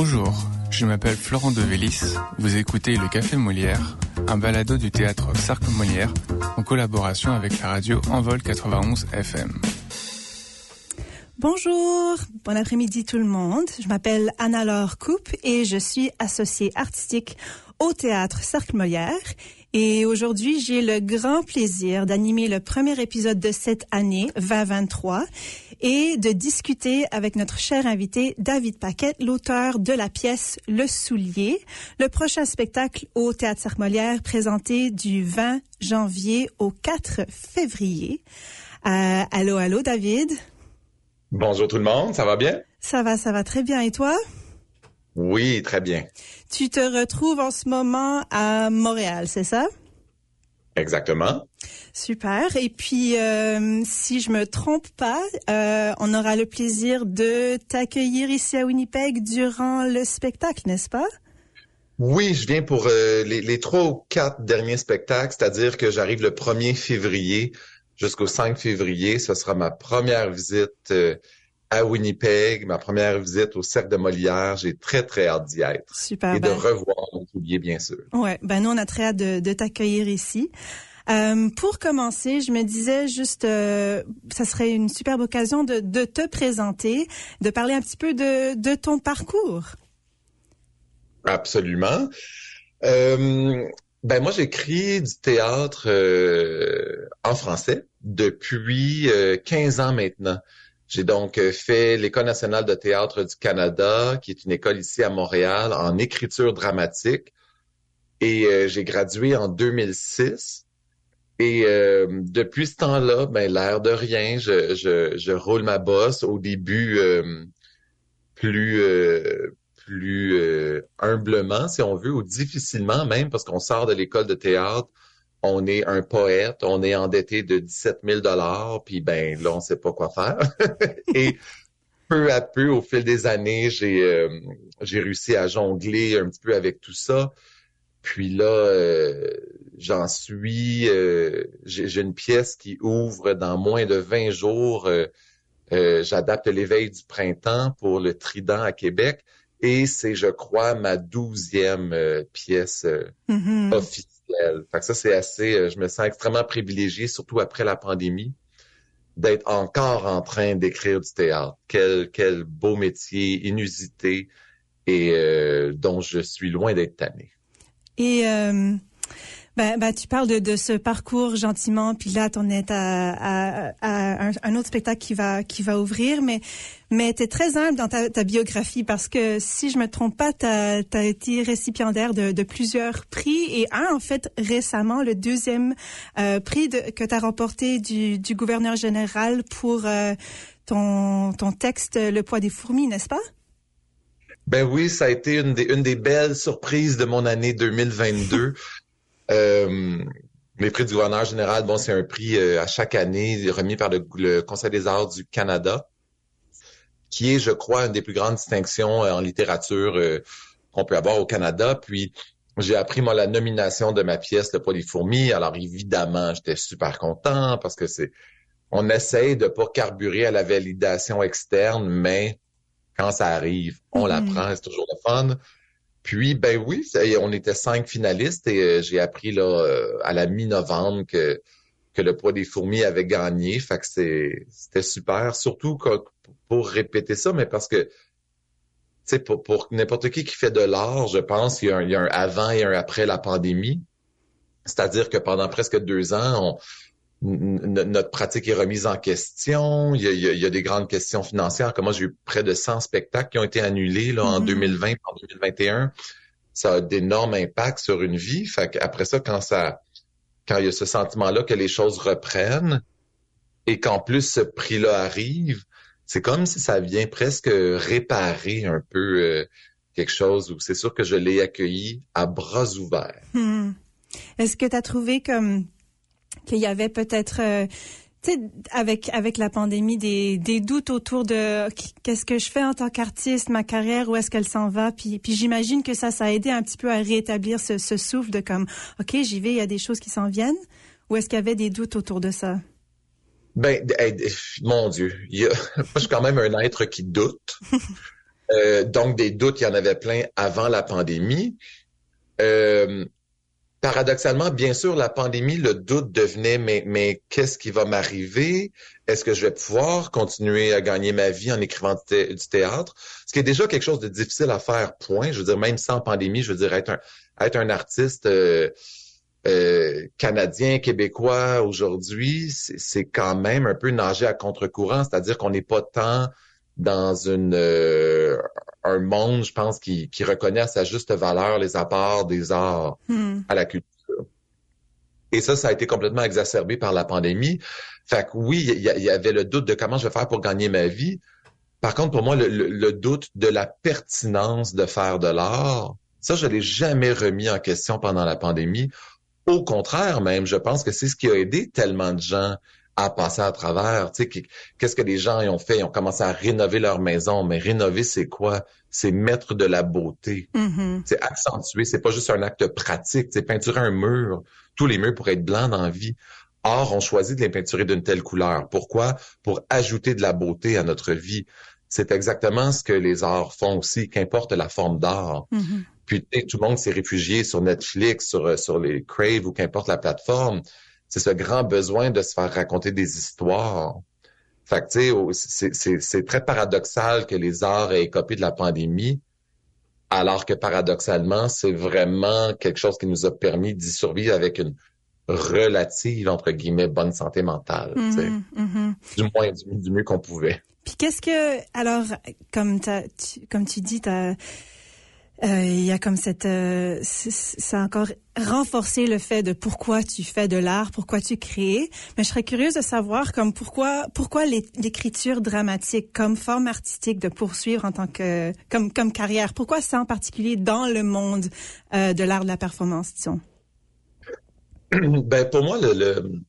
Bonjour, je m'appelle Florent Devélis. Vous écoutez Le Café Molière, un balado du théâtre Cercle Molière en collaboration avec la radio Envol 91 FM. Bonjour, bon après-midi tout le monde. Je m'appelle Anna-Laure Coupe et je suis associée artistique au théâtre Cercle Molière. Et aujourd'hui, j'ai le grand plaisir d'animer le premier épisode de cette année 2023 et de discuter avec notre cher invité David Paquette, l'auteur de la pièce Le Soulier, le prochain spectacle au Théâtre Cercle-Molière présenté du 20 janvier au 4 février. Euh, allô, allô, David. Bonjour tout le monde, ça va bien? Ça va, ça va très bien. Et toi? Oui, très bien. Tu te retrouves en ce moment à Montréal, c'est ça? Exactement. Super. Et puis, euh, si je me trompe pas, euh, on aura le plaisir de t'accueillir ici à Winnipeg durant le spectacle, n'est-ce pas? Oui, je viens pour euh, les, les, trois ou quatre derniers spectacles, c'est-à-dire que j'arrive le 1er février jusqu'au 5 février. Ce sera ma première visite à Winnipeg, ma première visite au Cercle de Molière. J'ai très, très hâte d'y être. Super. Et de revoir mon soulier, bien sûr. Ouais, ben nous, on a très hâte de, de t'accueillir ici. Euh, pour commencer, je me disais juste, euh, ça serait une superbe occasion de, de, te présenter, de parler un petit peu de, de ton parcours. Absolument. Euh, ben moi, j'écris du théâtre euh, en français depuis 15 ans maintenant. J'ai donc fait l'École nationale de théâtre du Canada, qui est une école ici à Montréal en écriture dramatique. Et euh, j'ai gradué en 2006. Et euh, depuis ce temps-là, ben l'air de rien, je, je, je, roule ma bosse. Au début, euh, plus plus humblement, si on veut, ou difficilement même, parce qu'on sort de l'école de théâtre on est un poète, on est endetté de 17 000 dollars, puis ben là on sait pas quoi faire. Et peu à peu, au fil des années, j'ai euh, j'ai réussi à jongler un petit peu avec tout ça. Puis là, euh, j'en suis, euh, j'ai une pièce qui ouvre dans moins de 20 jours. J'adapte l'éveil du printemps pour le Trident à Québec. Et c'est, je crois, ma douzième pièce mm-hmm. officielle fait que ça, c'est assez, euh, je me sens extrêmement privilégié, surtout après la pandémie, d'être encore en train d'écrire du théâtre. Quel, quel beau métier, inusité, et euh, dont je suis loin d'être tanné. Et euh, ben, ben, tu parles de, de, ce parcours gentiment, puis là, on est à, à, à un, autre spectacle qui va qui va ouvrir, mais mais tu es très humble dans ta, ta, biographie parce que si je me trompe pas, tu as, été récipiendaire de, de, plusieurs prix et un en fait récemment, le deuxième euh, prix de, que tu as remporté du, du, gouverneur général pour euh, ton, ton texte Le poids des fourmis, n'est-ce pas? Ben oui, ça a été une des, une des belles surprises de mon année 2022. Euh, les prix du gouverneur général, bon, c'est un prix euh, à chaque année remis par le, Conseil des arts du Canada, qui est, je crois, une des plus grandes distinctions euh, en littérature euh, qu'on peut avoir au Canada. Puis, j'ai appris, moi, la nomination de ma pièce, Le poids des fourmis. Alors, évidemment, j'étais super content parce que c'est, on essaye de pas carburer à la validation externe, mais quand ça arrive, on mm-hmm. l'apprend, c'est toujours le fun. Puis, ben oui, on était cinq finalistes et euh, j'ai appris là euh, à la mi-novembre que, que le poids des fourmis avait gagné. Fait que c'était super, surtout pour répéter ça, mais parce que tu pour, pour n'importe qui qui fait de l'art, je pense qu'il y, a un avant et un après la pandémie. C'est-à-dire que pendant presque deux ans, on, notre pratique est remise en question. Il y, a, des grandes questions financières. Comme moi, j'ai eu près de 100 spectacles qui ont été annulés là, en 2020 mm-hmm. en 2021. Ça a d'énormes impacts sur une vie. Fait après ça, quand ça, quand il y a ce sentiment-là que les choses reprennent et qu'en plus ce prix-là arrive, c'est comme si ça vient presque réparer un peu euh, quelque chose où c'est sûr que je l'ai accueilli à bras ouverts. Hmm. Est-ce que tu as trouvé comme qu'il y avait peut-être euh, avec avec la pandémie des, des doutes autour de qu'est-ce que je fais en tant qu'artiste, ma carrière, où est-ce qu'elle s'en va, puis puis j'imagine que ça ça a aidé un petit peu à rétablir ce, ce souffle de comme ok j'y vais, il y a des choses qui s'en viennent, ou est-ce qu'il y avait des doutes autour de ça? Ben, mon Dieu, il y a, moi je suis quand même un être qui doute. Euh, donc, des doutes, il y en avait plein avant la pandémie. Euh, paradoxalement, bien sûr, la pandémie, le doute devenait, mais, qu'est-ce qui va m'arriver? Est-ce que je vais pouvoir continuer à gagner ma vie en écrivant du, théâtre? Ce qui est déjà quelque chose de difficile à faire, point. Je veux dire, même sans pandémie, je veux dire, être un, être un artiste euh, euh, canadien, québécois aujourd'hui, c'est quand même un peu nager à contre-courant, c'est-à-dire qu'on n'est pas tant dans une euh, un monde, je pense, qui, qui reconnaît à sa juste valeur les apports des arts hmm. à la culture. Et ça, ça a été complètement exacerbé par la pandémie. Fait que oui, il y, avait le doute de comment je vais faire pour gagner ma vie. Par contre, pour moi, le, le doute de la pertinence de faire de l'art, ça, je l'ai jamais remis en question pendant la pandémie. Au contraire, même, je pense que c'est ce qui a aidé tellement de gens à passer à travers. Tu sais, qu'est-ce que les gens ont fait? Ils ont commencé à rénover leur maison. Mais rénover, c'est quoi? C'est mettre de la beauté. Mm-hmm. C'est accentuer. C'est pas juste un acte pratique. C'est peinturer un mur. Tous les murs pourraient être blancs dans la vie. Or, on choisit de les peinturer d'une telle couleur. Pourquoi? Pour ajouter de la beauté à notre vie. C'est exactement ce que les arts font aussi, qu'importe la forme d'art. Mm-hmm. Puis tout le monde s'est réfugié sur Netflix, sur, sur les Crave ou qu'importe la plateforme c'est ce grand besoin de se faire raconter des histoires. Fait que, tu sais, c'est très paradoxal que les arts aient copié de la pandémie, alors que paradoxalement, c'est vraiment quelque chose qui nous a permis d'y survivre avec une relative, entre guillemets, bonne santé mentale, mm-hmm, mm-hmm. du moins du, mieux qu'on pouvait. Puis qu'est-ce que, alors, comme, tu, comme tu dis, tu euh, il y a comme cette, euh, ça a encore renforcé le fait de pourquoi tu fais de l'art, pourquoi tu crées. Mais je serais curieuse de savoir comme pourquoi, pourquoi l'écriture dramatique comme forme artistique de poursuivre en tant que, comme, comme carrière. Pourquoi ça en particulier dans le monde euh, de l'art de la performance, disons? Ben pour moi, le,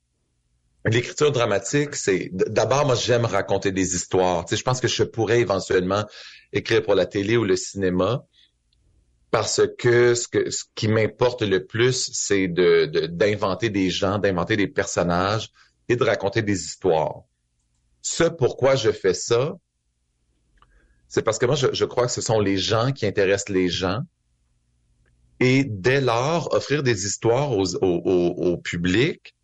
L'écriture dramatique, c'est d'abord moi j'aime raconter des histoires. Tu sais, je pense que je pourrais éventuellement écrire pour la télé ou le cinéma, parce que ce, que, ce qui m'importe le plus, c'est de, d'inventer des gens, d'inventer des personnages et de raconter des histoires. Ce pourquoi je fais ça, c'est parce que moi, je, crois que ce sont les gens qui intéressent les gens. Et dès lors, offrir des histoires au, au, public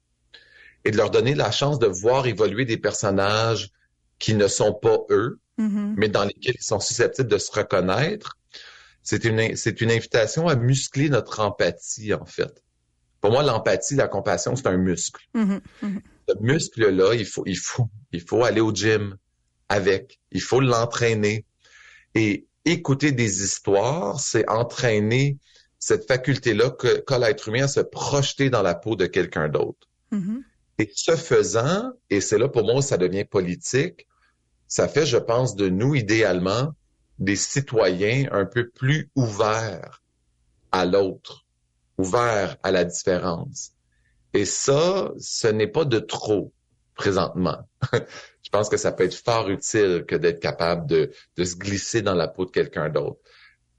et de leur donner la chance de voir évoluer des personnages qui ne sont pas eux, mm-hmm. mais dans lesquels ils sont susceptibles de se reconnaître, c'est une, c'est une invitation à muscler notre empathie, en fait. Pour moi, l'empathie, la compassion, c'est un muscle. Mm-hmm, mm-hmm. Ce muscle-là, il faut, il faut, il faut aller au gym avec. Il faut l'entraîner. Et écouter des histoires, c'est entraîner cette faculté-là qu'a l'être humain à se projeter dans la peau de quelqu'un d'autre. Mm-hmm. Et ce faisant, et c'est là pour moi où ça devient politique, ça fait, je pense, de nous idéalement des citoyens un peu plus ouverts à l'autre, ouverts à la différence. Et ça, ce n'est pas de trop présentement. Je pense que ça peut être fort utile que d'être capable de, de, se glisser dans la peau de quelqu'un d'autre.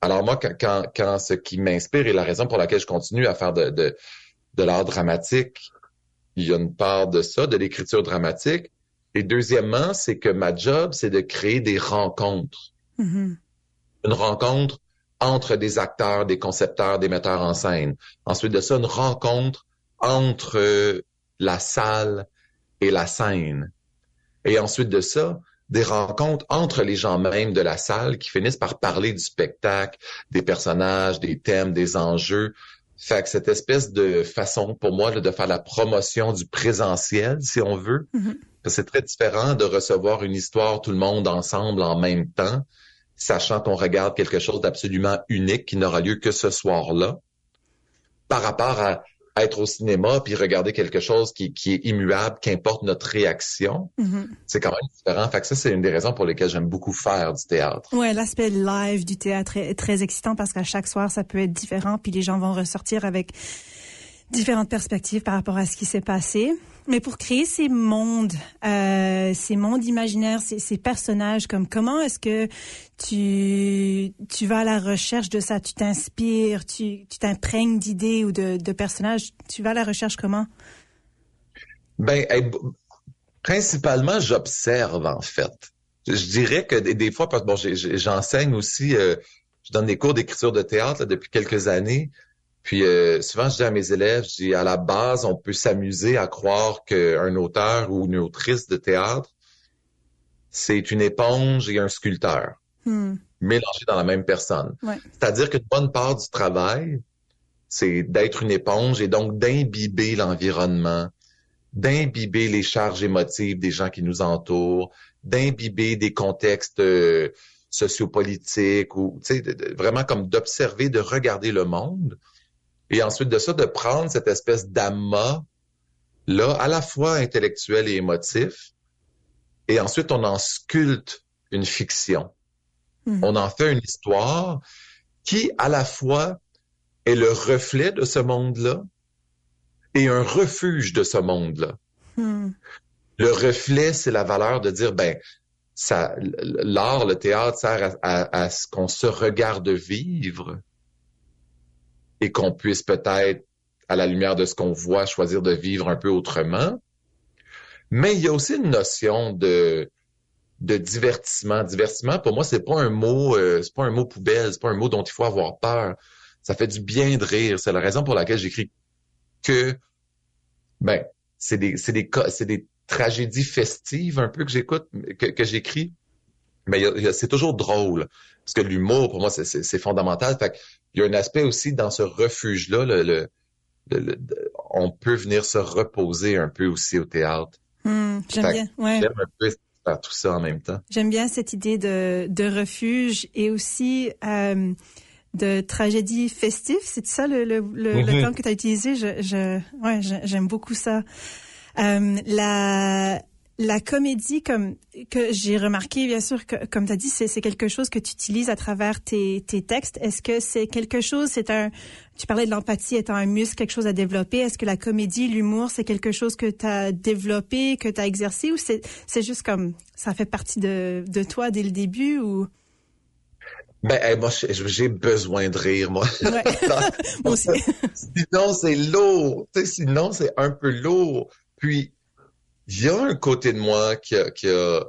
Alors moi, quand, quand, ce qui m'inspire et la raison pour laquelle je continue à faire de, de, de l'art dramatique, il y a une part de ça, de l'écriture dramatique. Et deuxièmement, c'est que ma job, c'est de créer des rencontres Mm-hmm. Une rencontre entre des acteurs, des concepteurs, des metteurs en scène. Ensuite de ça, une rencontre entre la salle et la scène. Et ensuite de ça, des rencontres entre les gens même de la salle qui finissent par parler du spectacle, des personnages, des thèmes, des enjeux. Fait que cette espèce de façon pour moi de faire la promotion du présentiel, si on veut, mm-hmm. c'est très différent de recevoir une histoire tout le monde ensemble en même temps sachant qu'on regarde quelque chose d'absolument unique qui n'aura lieu que ce soir-là, par rapport à être au cinéma puis regarder quelque chose qui, est immuable, qu'importe notre réaction, mm-hmm. c'est quand même différent. Fait que ça, c'est une des raisons pour lesquelles j'aime beaucoup faire du théâtre. Ouais, l'aspect live du théâtre est très excitant parce qu'à chaque soir, ça peut être différent puis les gens vont ressortir avec différentes perspectives par rapport à ce qui s'est passé. Mais pour créer ces mondes, euh, ces mondes imaginaires, ces, personnages, comme comment est-ce que tu tu vas à la recherche de ça, tu t'inspires, tu tu t'imprègnes d'idées ou de, de personnages, tu vas à la recherche comment? Ben principalement j'observe en fait. je, dirais que des, fois, parce que bon, j'enseigne aussi, euh, je donne des cours d'écriture de théâtre depuis quelques années. Puis euh, souvent, je dis à mes élèves, je dis à la base, on peut s'amuser à croire qu'un auteur ou une autrice de théâtre, c'est une éponge et un sculpteur hmm. mélangés dans la même personne. C'est-à-dire qu'une bonne part du travail, c'est d'être une éponge et donc d'imbiber l'environnement, d'imbiber les charges émotives des gens qui nous entourent, d'imbiber des contextes euh, sociopolitiques ou vraiment comme d'observer, de regarder le monde. Et ensuite de ça, de prendre cette espèce d'amas là, à la fois intellectuel et émotif, et ensuite on en sculpte une fiction. Hmm. On en fait une histoire qui, à la fois, est le reflet de ce monde-là et un refuge de ce monde-là. Hmm. Le reflet, c'est la valeur de dire, ben, ça, l'art, le théâtre sert à, ce qu'on se regarde vivre et qu'on puisse peut-être, à la lumière de ce qu'on voit, choisir de vivre un peu autrement. Mais il y a aussi une notion de, de divertissement. Divertissement, pour moi, c'est pas un mot, euh, c'est pas un mot poubelle, c'est pas un mot dont il faut avoir peur. Ça fait du bien de rire. C'est la raison pour laquelle j'écris que, ben, c'est des, c'est des, c'est des tragédies festives un peu que j'écoute, que, j'écris. Mais c'est toujours drôle. Parce que l'humour, pour moi, c'est fondamental. Fait il y a un aspect aussi dans ce refuge-là, le, on peut venir se reposer un peu aussi au théâtre. Hmm, j'aime bien, ouais. J'aime un peu faire tout ça en même temps. J'aime bien cette idée de, de refuge et aussi euh, de tragédie festive. C'est ça le, le, le, mm-hmm. terme que tu as utilisé? Je, je, ouais, j'aime beaucoup ça. Euh, la la comédie, comme que j'ai remarqué, bien sûr, que, comme tu as dit, c'est quelque chose que tu utilises à travers tes, tes textes. Est-ce que c'est quelque chose, c'est un, tu parlais de l'empathie étant un muscle, quelque chose à développer. Est-ce que la comédie, l'humour, c'est quelque chose que tu as développé, que tu as exercé, ou c'est juste comme ça fait partie de, de toi dès le début, ou? Ben, moi, j'ai besoin de rire, moi. Ouais. moi aussi. sinon, c'est lourd. Tu sais, sinon, c'est un peu lourd. Puis, il y a un côté de moi qui a, qui a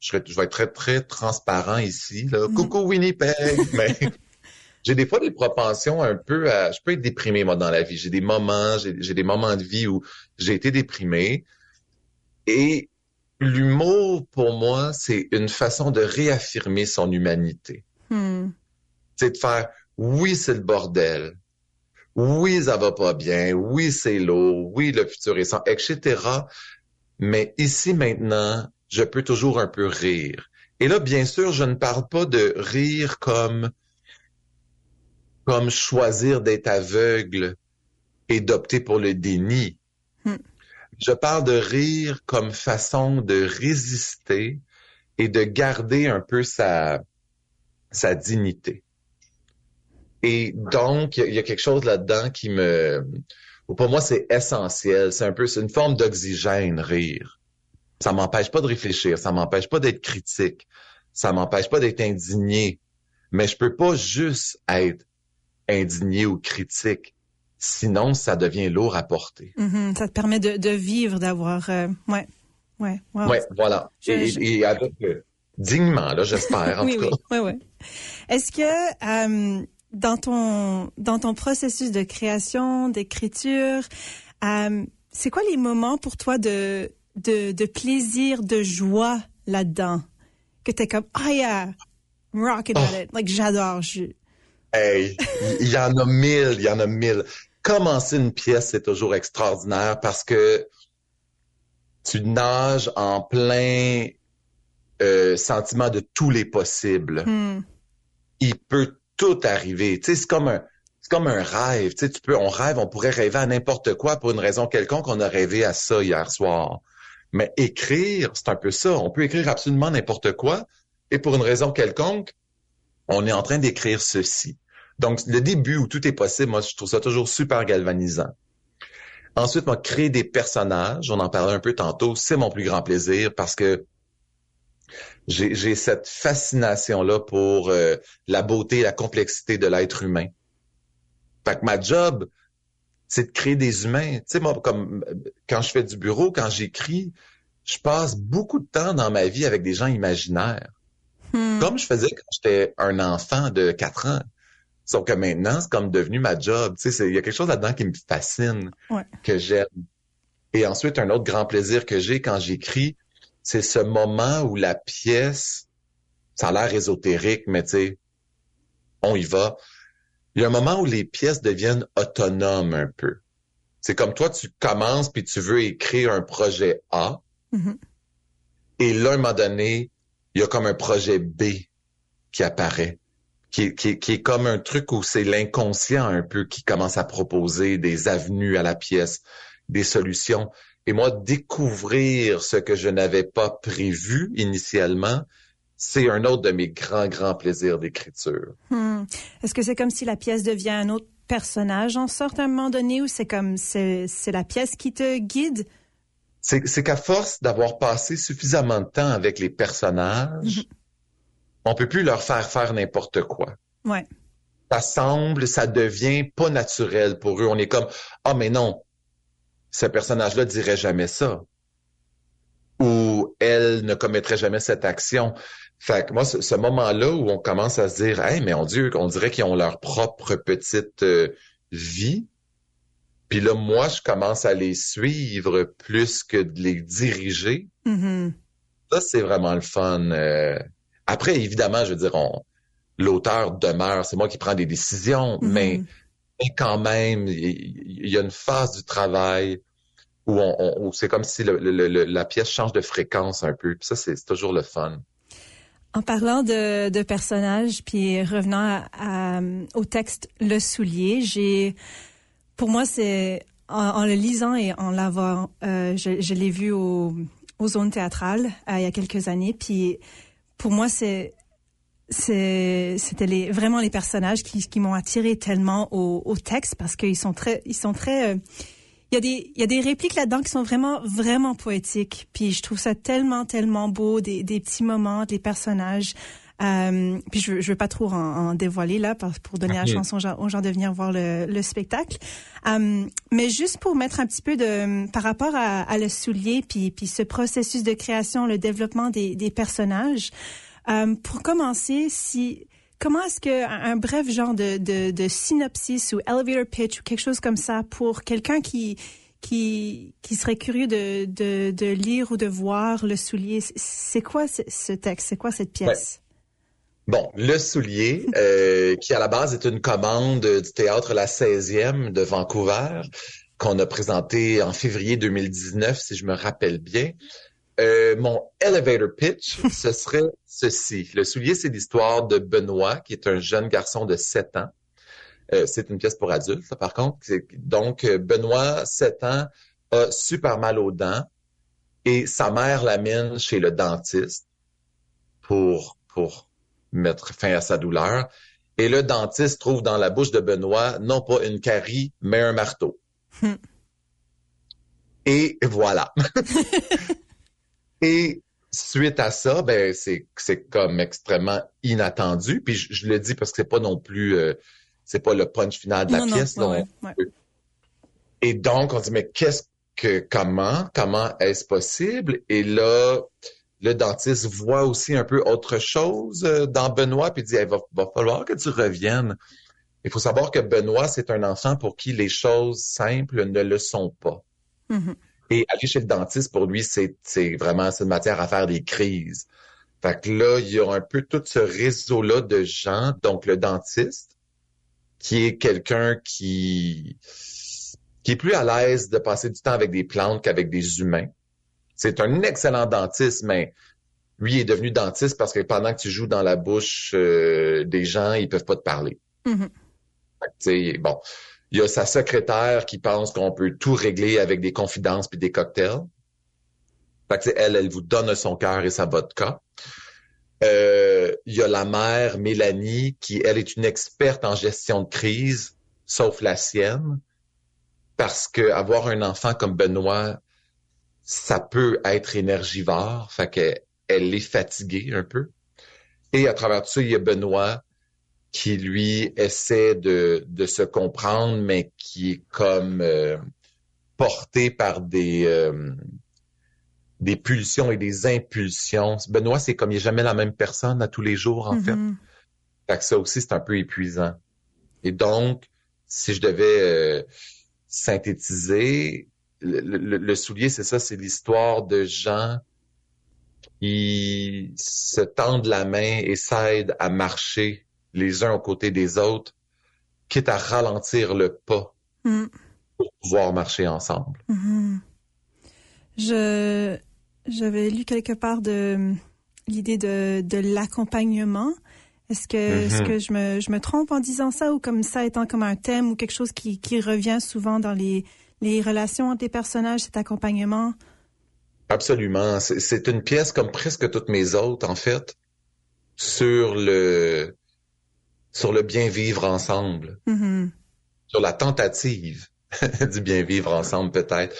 je, vais, je vais être très, très transparent ici. Là. Mm. Coucou Winnipeg! Mais j'ai des fois des propensions un peu à... Je peux être déprimé, moi, dans la vie. J'ai des moments, j'ai des moments de vie où j'ai été déprimé. Et l'humour, pour moi, c'est une façon de réaffirmer son humanité. Hmm. C'est de faire, oui, c'est le bordel. Oui, ça va pas bien. Oui, c'est lourd. Oui, le futur est sans, etc. Mais ici maintenant, je peux toujours un peu rire. Et là, bien sûr, je ne parle pas de rire comme comme choisir d'être aveugle et d'opter pour le déni. Hmm. Je parle de rire comme façon de résister et de garder un peu sa, sa dignité. Et donc, il y, a quelque chose là-dedans qui me, pour moi, c'est essentiel. C'est un peu, c'est une forme d'oxygène, rire. Ça m'empêche pas de réfléchir, ça m'empêche pas d'être critique, ça m'empêche pas d'être indigné. Mais je peux pas juste être indigné ou critique. Sinon, ça devient lourd à porter. Mm-hmm. ça te permet de, de vivre, d'avoir, euh, ouais, ouais, ouais. voilà. et, avec euh, dignement, là, j'espère, en oui, tout oui, cas. Oui, oui. Est-ce que euh, dans ton dans ton processus de création, d'écriture, euh, c'est quoi les moments pour toi de de, de plaisir, de joie là-dedans? Que t'es comme ah oh yeah, I'm rocking oh. it, like j'adore. Je... Hey, il y en a mille, il y en a mille. Commencer une pièce, c'est toujours extraordinaire parce que tu nages en plein euh, sentiment de tous les possibles. Hmm. Il peut tout arriver. Tu sais, c'est comme un, c'est comme un rêve. Tu sais, tu peux, on rêve, on pourrait rêver à n'importe quoi pour une raison quelconque. On a rêvé à ça hier soir. Mais écrire, c'est un peu ça. On peut écrire absolument n'importe quoi. Et pour une raison quelconque, on est en train d'écrire ceci. Donc, le début où tout est possible, moi, je trouve ça toujours super galvanisant. Ensuite, moi, créer des personnages, on en parlait un peu tantôt, c'est mon plus grand plaisir parce que j'ai cette fascination-là pour euh, la beauté et la complexité de l'être humain. Fait que ma job, c'est de créer des humains. Tu sais, moi, comme quand je fais du bureau, quand j'écris, je passe beaucoup de temps dans ma vie avec des gens imaginaires. Hmm. Comme je faisais quand j'étais un enfant de 4 ans. Sauf que maintenant, c'est comme devenu ma job. Tu sais, il y a quelque chose là-dedans qui me fascine, Ouais. que j'aime. Et ensuite, un autre grand plaisir que j'ai quand j'écris, c'est ce moment où la pièce, ça a l'air ésotérique, mais tu sais, on y va. Il y a un moment où les pièces deviennent autonomes un peu. C'est comme toi, tu commences puis tu veux écrire un projet A. Mhm. Et là, à un moment donné, il y a comme un projet B qui apparaît, qui, qui est comme un truc où c'est l'inconscient un peu qui commence à proposer des avenues à la pièce, des solutions. Et moi, découvrir ce que je n'avais pas prévu initialement, c'est un autre de mes grands, grands plaisirs d'écriture. Hmm. Est-ce que c'est comme si la pièce devient un autre personnage en sorte à un moment donné ou c'est comme c'est c'est la pièce qui te guide? C'est c'est qu'à force d'avoir passé suffisamment de temps avec les personnages, on peut plus leur faire faire n'importe quoi. Ouais. ça semble, ça devient pas naturel pour eux. On est comme, ah, mais non, ce personnage-là dirait jamais ça. Ou elle ne commettrait jamais cette action. Fait que moi, ce, ce moment-là où on commence à se dire, hey, mais on, Dieu, on dirait qu'ils ont leur propre petite euh, vie. Puis là, moi, je commence à les suivre plus que de les diriger. Mhm. Ça, c'est vraiment le fun. Euh, Après, évidemment, je veux dire, on, l'auteur demeure, c'est moi qui prends des décisions, Mhm. mais, mais quand même, il y, a une phase du travail où, on, c'est comme si le- la pièce change de fréquence un peu. Puis ça, c'est toujours le fun. En parlant de, personnages, puis revenant au texte Le Soulier, j'ai, pour moi, c'est en, le lisant et en l'avoir, euh, je, l'ai vu au, aux zones théâtrales euh, il y a quelques années, puis pour moi, c'est c'était les vraiment les personnages qui, qui m'ont attiré tellement au, au texte parce qu'ils sont très ils sont très euh, il y a des il y a des répliques là-dedans qui sont vraiment vraiment poétiques. Puis je trouve ça tellement tellement beau des, des petits moments des personnages. Euh, puis je je veux pas trop en, en dévoiler là pour, pour donner la chance aux gens, aux gens de venir voir le, le spectacle. Euh, mais juste pour mettre un petit peu de par rapport à, à le soulier puis puis ce processus de création le développement des, des personnages euh, pour commencer, si comment est-ce que un, un bref genre de, de, de synopsis ou elevator pitch ou quelque chose comme ça pour quelqu'un qui qui qui serait curieux de, de, de lire ou de voir le soulier, c'est- quoi ce, ce texte, c'est quoi cette pièce? Bon, Le Soulier, euh, qui à la base est une commande du théâtre La 16e de Vancouver, qu'on a présenté en février 2019, si je me rappelle bien. Euh, mon elevator pitch, ce serait ceci. Le Soulier, c'est l'histoire de Benoît, qui est un jeune garçon de 7 ans. Euh, c'est une pièce pour adultes, par contre. Donc, euh, Benoît, 7 ans, a super mal aux dents et sa mère l'amène chez le dentiste pour, pour mettre fin à sa douleur. Et le dentiste trouve dans la bouche de Benoît non pas une carie, mais un marteau. Hmm. Et voilà. Et suite à ça, ben c'est c'est comme extrêmement inattendu. Puis je, je le dis parce que c'est pas non plus euh, c'est pas le punch final de la Non, non, pièce. là. ouais, On- ouais, et donc, on dit, mais qu'est-ce que, comment, comment est-ce possible? Et là, le dentiste voit aussi un peu autre chose euh, dans Benoît, puis dit, il va, va falloir que tu reviennes. Il faut savoir que Benoît, c'est un enfant pour qui les choses simples ne le sont pas. Mhm. Et aller chez le dentiste, pour lui, c'est, vraiment, une matière à faire des crises. Fait que là, il y a un peu tout ce réseau-là de gens, donc le dentiste, qui est quelqu'un qui, qui est plus à l'aise de passer du temps avec des plantes qu'avec des humains. C'est un excellent dentiste, mais lui est devenu dentiste parce que pendant que tu joues dans la bouche euh, des gens, ils peuvent pas te parler. Mhm. Fait que, bon, il y a sa secrétaire qui pense qu'on peut tout régler avec des confidences puis des cocktails. Fait que, elle, elle vous donne son cœur et sa vodka. Euh, il y a la mère, Mélanie, qui, elle, est une experte en gestion de crise, sauf la sienne, parce que avoir un enfant comme Benoît, ça peut être énergivore, fait que elle est fatiguée un peu. Et à travers tout ça, il y a Benoît qui, lui, essaie de, de se comprendre, mais qui est comme euh, porté par des... euh, des pulsions et des impulsions. Benoît, c'est comme il n'est jamais la même personne à tous les jours, en fait. Mhm. Fait que ça aussi, c'est un peu épuisant. Et donc, si je devais euh, synthétiser, le, le- le soulier, c'est ça, c'est l'histoire de gens qui se tendent la main et s'aident à marcher les uns aux côtés des autres, quitte à ralentir le pas Mhm. pour pouvoir marcher ensemble. Je j'avais lu quelque part de l'idée de, de l'accompagnement. Est-ce que est-ce Mhm. que je me je me trompe en disant ça ou comme ça étant comme un thème ou quelque chose qui qui revient souvent dans les les relations entre les personnages cet accompagnement? Absolument. C'est c'est une pièce comme presque toutes mes autres, en fait, sur le sur le bien vivre ensemble, Mhm. sur la tentative du bien vivre ensemble, peut-être.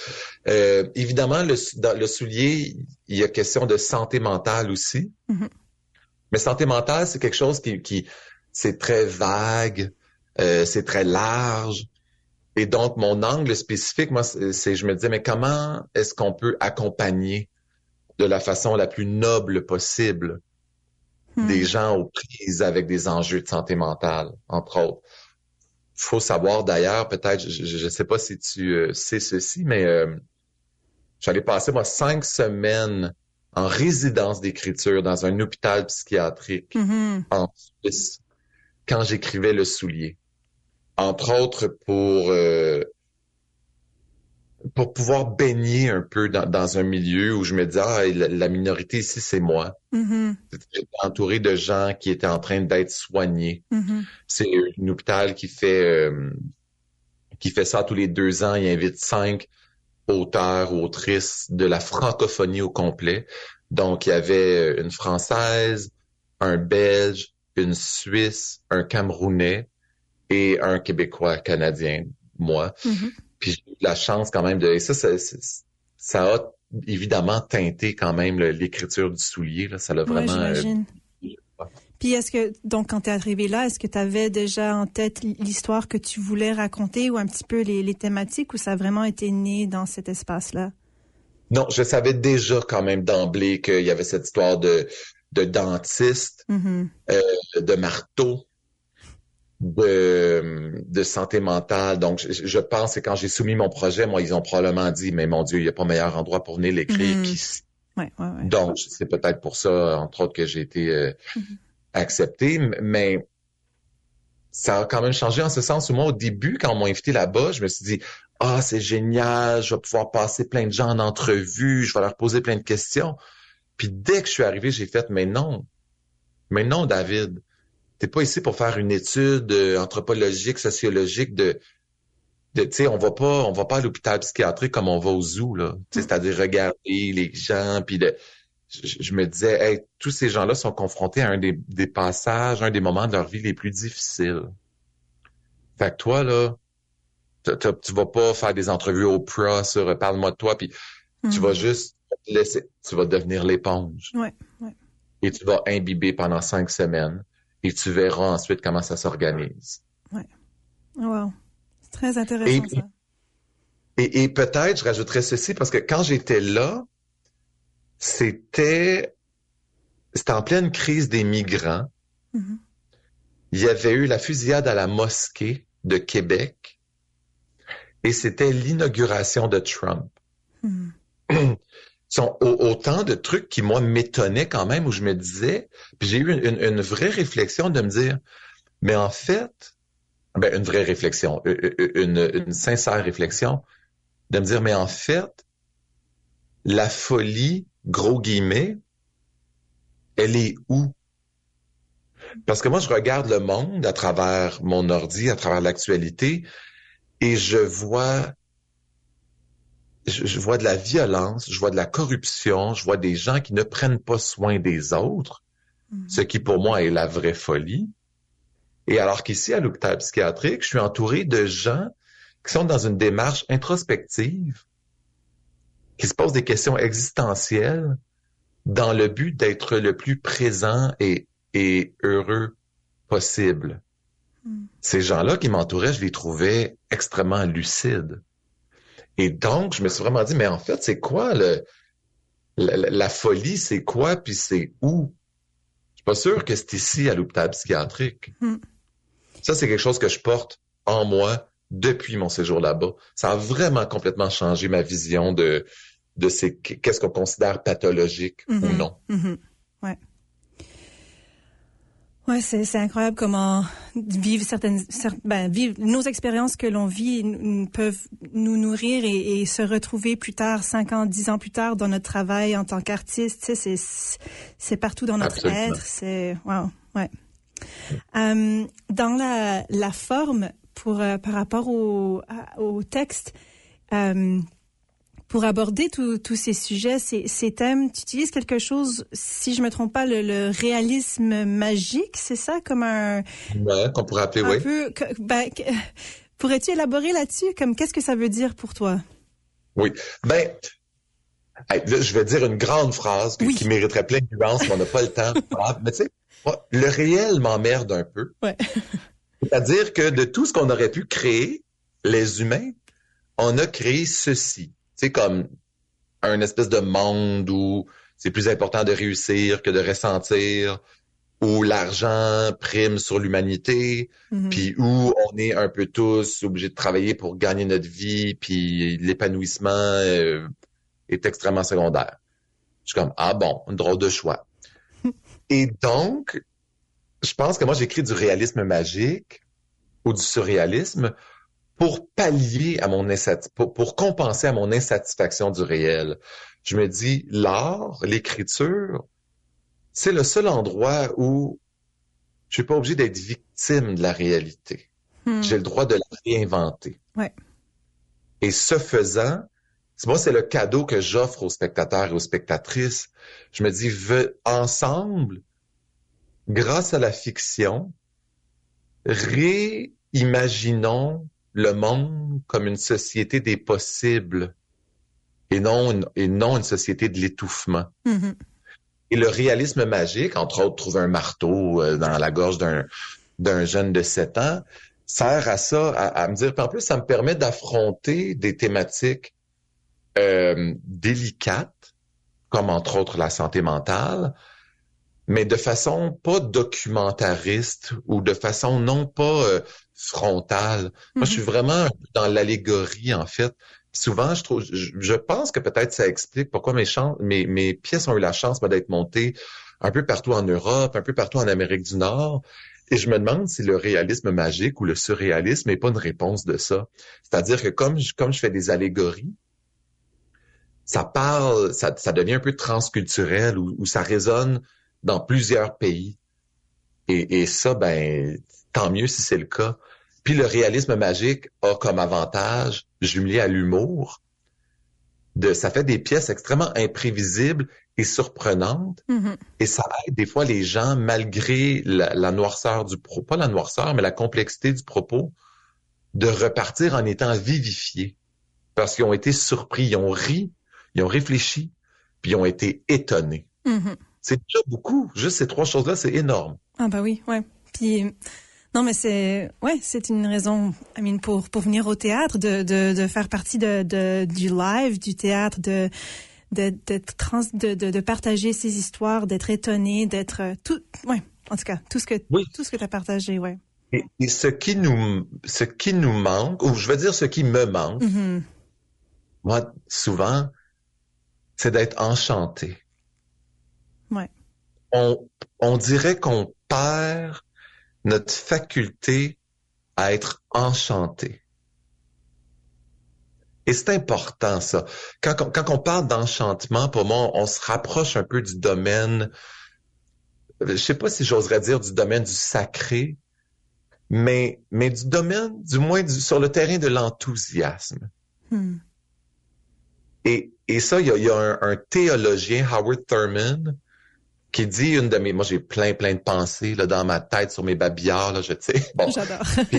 Euh, évidemment, le, dans le soulier, il y a question de santé mentale aussi. Mhm. Mais santé mentale, c'est quelque chose qui, qui c'est très vague, euh, c'est très large. Et donc, mon angle spécifique, moi, c'est, c'est- je me disais, mais comment est-ce qu'on peut accompagner de la façon la plus noble possible Hmm. des gens aux prises avec des enjeux de santé mentale, entre autres. faut savoir d'ailleurs, peut-être, je ne sais pas si tu euh, sais ceci, mais euh, j'allais passer, moi, cinq semaines en résidence d'écriture dans un hôpital psychiatrique Mhm. en Suisse quand j'écrivais Le Soulier. Entre autres pour euh, pour pouvoir baigner un peu dans, dans un milieu où je me disais, ah, la, la minorité ici, c'est moi. J'étais entouré de gens qui étaient en train d'être soignés. Mhm. C'est un hôpital qui fait euh, qui fait ça tous les deux ans. Il invite cinq auteurs ou autrices de la francophonie au complet. Donc, il y avait une Française, un Belge, une Suisse, un Camerounais et un Québécois canadien, moi. Mhm. Puis j'ai eu la chance quand même de... Et ça, ça, a évidemment teinté quand même l'écriture du soulier. Là. Ça l'a Ouais, vraiment... euh, j'imagine. Puis est-ce que donc quand tu es arrivé là, est-ce que tu avais déjà en tête l'histoire que tu voulais raconter ou un petit peu les, les thématiques ou ça a vraiment été né dans cet espace-là? Non, je savais déjà quand même d'emblée qu'il y avait cette histoire de, de dentiste, Mhm. de marteau, de, de santé mentale. Donc, je, je pense que quand j'ai soumis mon projet, moi, ils ont probablement dit, mais mon Dieu, il n'y a pas meilleur endroit pour venir l'écrire qu'ici. Ouais, ouais, ouais. Donc, c'est peut-être pour ça, entre autres, que j'ai été euh, Mhm. accepté. Mais ça a quand même changé en ce sens où moi, au début, quand on m'a invité là-bas, je me suis dit, ah, c'est génial, je vais pouvoir passer plein de gens en entrevue, je vais leur poser plein de questions. Puis dès que je suis arrivé, j'ai fait, mais non, mais non, David, t'es pas ici pour faire une étude euh, anthropologique, sociologique de, de tu sais, on va pas, on va pas à l'hôpital psychiatrique comme on va au zoo, là. Sais, C'est-à-dire regarder les gens, puis de, je, je me disais, hey, tous ces gens-là sont confrontés à un des, des passages, un des moments de leur vie les plus difficiles. Fait que toi, là, t'as- t'as- tu vas pas faire des entrevues au Oprah sur euh, parle-moi de toi, puis tu vas juste te laisser, tu vas devenir l'éponge. Ouais, ouais. Et tu vas imbiber pendant cinq semaines et tu verras ensuite comment ça s'organise. Wow. C'est très intéressant Et- ça. Et, et peut-être, je rajouterais ceci, parce que quand j'étais là, c'était, c'était en pleine crise des migrants. Mhm. Il y avait eu la fusillade à la mosquée de Québec et c'était l'inauguration de Trump. Mhm. sont au- autant de trucs qui, moi, m'étonnaient quand même, où je me disais, puis j'ai eu une, vraie réflexion de me dire, mais en fait, ben, une vraie réflexion, une- une sincère réflexion, de me dire, mais en fait, la folie, gros guillemets, elle est où? Parce que moi, je regarde le monde à travers mon ordi, à travers l'actualité, et je vois je, je vois de la violence, je vois de la corruption, je vois des gens qui ne prennent pas soin des autres, Mhm. ce qui pour moi est la vraie folie. Et alors qu'ici, à l'hôpital psychiatrique, je suis entouré de gens qui sont dans une démarche introspective, qui se posent des questions existentielles dans le but d'être le plus présent et, et heureux possible. Mhm. Ces gens-là qui m'entouraient, je les trouvais extrêmement lucides. Et donc, je me suis vraiment dit, mais en fait, c'est quoi le, la, folie, c'est quoi, puis c'est où? Je suis pas sûr que c'est ici à l'hôpital psychiatrique. Hmm. Ça, c'est quelque chose que je porte en moi depuis mon séjour là-bas. Ça a vraiment complètement changé ma vision de, de ces, qu'est-ce qu'on considère pathologique ou mm-hmm. non. Ouais. Ouais, c'est, c'est incroyable comment vivre certaines, ben, vivre nos expériences que l'on vit peuvent nous nourrir et, se retrouver plus tard, cinq ans, dix ans plus tard, dans notre travail en tant qu'artiste. Tu sais, c'est, c'est partout dans notre être. C'est, wow, ouais. Euh, dans la, la forme, pour euh, par rapport au, au texte, euh, pour aborder tous ces sujets, ces, ces, thèmes, tu utilises quelque chose, si je me trompe pas, le, réalisme magique, c'est ça, comme un... Ouais, qu'on pourrait appeler, oui. Peu, ben, pourrais-tu élaborer là-dessus, comme qu'est-ce que ça veut dire pour toi? Oui, ben, je vais dire une grande phrase qui mériterait plein de nuances, mais on n'a pas le temps. mais tu sais, le réel m'emmerde un peu. Ouais. C'est-à-dire que de tout ce qu'on aurait pu créer, les humains, on a créé ceci. C'est comme un espèce de monde où c'est plus important de réussir que de ressentir, où l'argent prime sur l'humanité, mm-hmm. puis où on est un peu tous obligés de travailler pour gagner notre vie, puis l'épanouissement euh, est extrêmement secondaire. Je suis comme ah bon, un drôle de choix. Et donc, je pense que moi j'écris du réalisme magique ou du surréalisme pour pallier à mon pour, pour compenser à mon insatisfaction du réel. Je me dis, l'art, l'écriture, c'est le seul endroit où je suis pas obligé d'être victime de la réalité. Hmm. J'ai le droit de la réinventer. Ouais. Et ce faisant, moi, c'est le cadeau que j'offre aux spectateurs et aux spectatrices. Je me dis, ensemble, grâce à la fiction, réimaginons le monde comme une société des possibles et non une, et non une société de l'étouffement. Mm-hmm. Et le réalisme magique, entre autres, trouver un marteau euh, dans la gorge d'un d'un jeune de 7 ans, sert à ça, à, me dire, en plus, ça me permet d'affronter des thématiques euh, délicates, comme entre autres la santé mentale, mais de façon pas documentariste ou de façon non pas euh, frontale. Moi, je suis mhm. vraiment dans l'allégorie, en fait. Souvent, je trouve, je, pense que peut-être ça explique pourquoi mes, mes, mes pièces ont eu la chance d'être montées un peu partout en Europe, un peu partout en Amérique du Nord. Et je me demande si le réalisme magique ou le surréalisme n'est pas une réponse de ça. C'est-à-dire que comme je, comme je fais des allégories, ça parle, ça, ça devient un peu transculturel ou ça résonne dans plusieurs pays. Et, et ça, ben, tant mieux si c'est le cas. Puis le réalisme magique a comme avantage, jumelé à l'humour, de, ça fait des pièces extrêmement imprévisibles et surprenantes. Mm-hmm. Et ça aide des fois les gens, malgré la, noirceur du propos, pas la noirceur, mais la complexité du propos, de repartir en étant vivifiés. Parce qu'ils ont été surpris, ils ont ri, ils ont réfléchi, puis ils ont été étonnés. Mm-hmm. C'est déjà beaucoup. Juste ces trois choses-là, c'est énorme. Ah bah oui, ouais. Puis non, mais c'est ouais, c'est une raison, I mean, pour pour venir au théâtre, de de, de faire partie de, de du live, du théâtre, de d'être trans, de, de, de partager ces histoires, d'être étonné, d'être euh, tout, ouais, en tout cas, tout ce que tout ce que tu as partagé, ouais. Et, et, ce qui nous ce qui nous manque, ou je veux dire ce qui me manque, mm-hmm. moi souvent, c'est d'être enchanté. Ouais. On on dirait qu'on perd notre faculté à être enchanté. Et c'est important, ça. Quand, quand on parle d'enchantement, pour moi, on, se rapproche un peu du domaine, je sais pas si j'oserais dire du domaine du sacré, mais, mais du domaine, du moins du, sur le terrain de l'enthousiasme. Hmm. Et, et ça, il y a, y a un, un, théologien, Howard Thurman, qui dit une de mes, moi j'ai plein plein de pensées là dans ma tête sur mes babillards là, je sais. Bon. J'adore.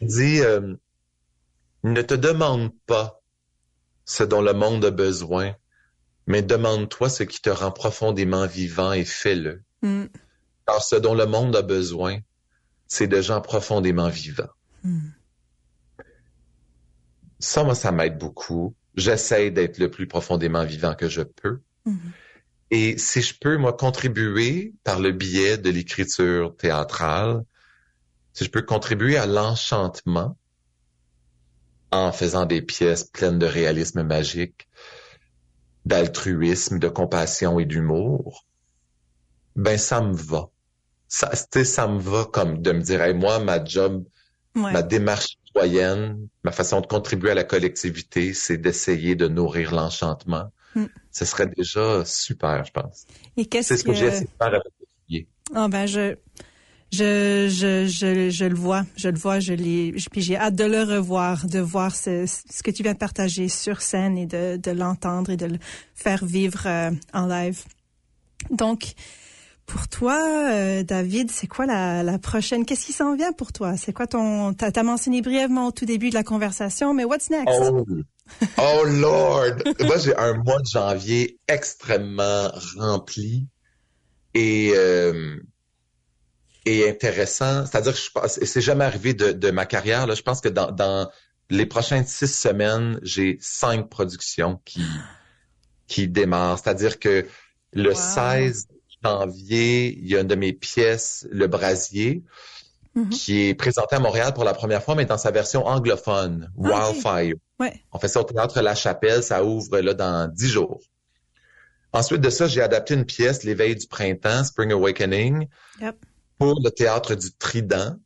il dit euh, ne te demande pas ce dont le monde a besoin, mais demande-toi ce qui te rend profondément vivant et fais-le. Mm. Car ce dont le monde a besoin, c'est de gens profondément vivants. Mm. Ça, moi, ça m'aide beaucoup. J'essaie d'être le plus profondément vivant que je peux. Mm-hmm. Et si je peux, moi, contribuer par le biais de l'écriture théâtrale, si je peux contribuer à l'enchantement en faisant des pièces pleines de réalisme magique, d'altruisme, de compassion et d'humour, ben ça me va. Ça, ça me va comme de me dire, moi, ma job, ma démarche citoyenne, ma façon de contribuer à la collectivité, c'est d'essayer de nourrir l'enchantement Mm. Ce serait déjà super, je pense. Et qu'est-ce C'est ce que, j'ai essayé de faire avec le Oh ben je je, je, je, je, le vois, je le vois, je l'ai, puis j'ai hâte de le revoir, de voir ce, ce que tu viens de partager sur scène et de, de l'entendre et de le faire vivre euh, en live. Donc, pour toi, euh, David, c'est quoi la, la prochaine? Qu'est-ce qui s'en vient pour toi? C'est quoi ton... T'as as mentionné brièvement au tout début de la conversation, mais what's next? Oh, oh Lord! Moi, j'ai un mois de janvier extrêmement rempli et, euh, et intéressant. C'est-à-dire que je c'est jamais arrivé de, de, ma carrière. Là. Je pense que dans, dans les prochaines six semaines, j'ai cinq productions qui, qui démarrent. C'est-à-dire que le 16 janvier, il y a une de mes pièces, Le Brasier, mm-hmm. qui est présentée à Montréal pour la première fois, mais dans sa version anglophone, ah, On fait ça au théâtre La Chapelle, ça ouvre là dans dix jours. Ensuite de ça, j'ai adapté une pièce, L'éveil du printemps, Spring Awakening, pour le théâtre du Trident.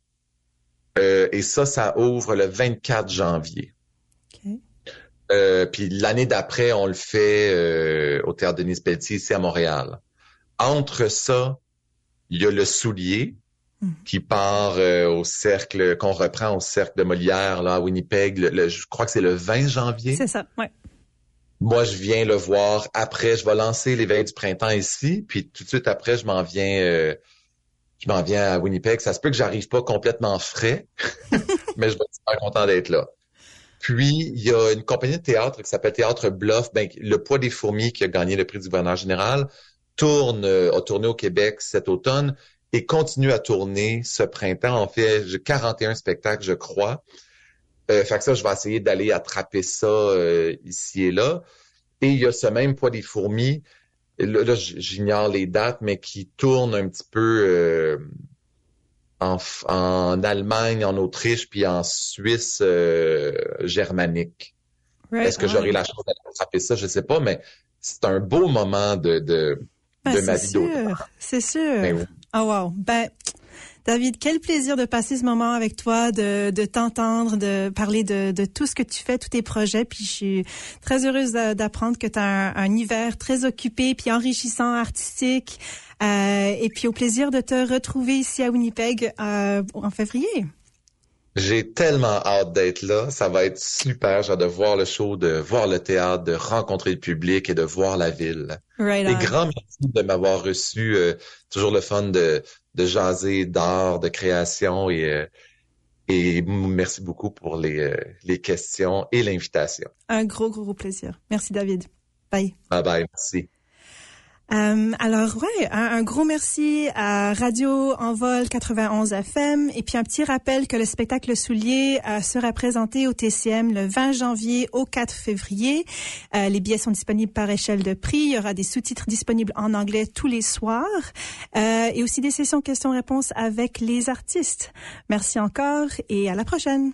Euh, et ça, ça ouvre le 24 janvier. Euh, puis l'année d'après, on le fait euh, au théâtre Denis Pelletier ici à Montréal. Entre ça, il y a le soulier hmm. qui part euh, au cercle, qu'on reprend au cercle de Molière là, à Winnipeg. je crois que c'est le 20 janvier. C'est ça, ouais. Moi, je viens le voir après. Je vais lancer l'éveil du printemps ici, puis tout de suite après, je m'en viens. Euh, je m'en viens à Winnipeg. Ça se peut que j'arrive pas complètement frais, mais je vais être super content d'être là. Puis, il y a une compagnie de théâtre qui s'appelle Théâtre Bluff, ben, le poids des fourmis qui a gagné le prix du gouverneur général tourne, euh, a tourné au Québec cet automne et continue à tourner ce printemps. En fait 41 spectacles, je crois. Euh, fait que ça, je vais essayer d'aller attraper ça euh, ici et là. Et il y a ce même poids des fourmis, là, j'ignore les dates, mais qui tourne un petit peu euh, en, en, Allemagne, en Autriche, puis en Suisse germanique. Est-ce que j'aurai la chance d'attraper ça? Je sais pas, mais c'est un beau moment de, de ben, c'est sûr, c'est sûr. Oh wow. Ben, David, quel plaisir de passer ce moment avec toi, de, de t'entendre, de parler de, de, tout ce que tu fais, tous tes projets. Puis je suis très heureuse d'apprendre que tu as un, hiver très occupé, puis enrichissant, artistique. Euh, et puis au plaisir de te retrouver ici à Winnipeg euh, en février. J'ai tellement hâte d'être là. Ça va être super. J'ai de voir le show, de voir le théâtre, de rencontrer le public et de voir la ville. Right et grand merci de m'avoir reçu. Euh, toujours le fun de, de jaser d'art, de création et, euh, et merci beaucoup pour les, euh, les questions et l'invitation. Un gros, gros, gros plaisir. Merci David. Bye. Bye bye. Merci. Euh, alors ouais, un, gros merci à Radio Envol 91 FM et puis un petit rappel que le spectacle Soulier euh, sera présenté au TCM le 20 janvier au 4 février. Euh, les billets sont disponibles par échelle de prix. Il y aura des sous-titres disponibles en anglais tous les soirs euh, et aussi des sessions questions-réponses avec les artistes. Merci encore et à la prochaine.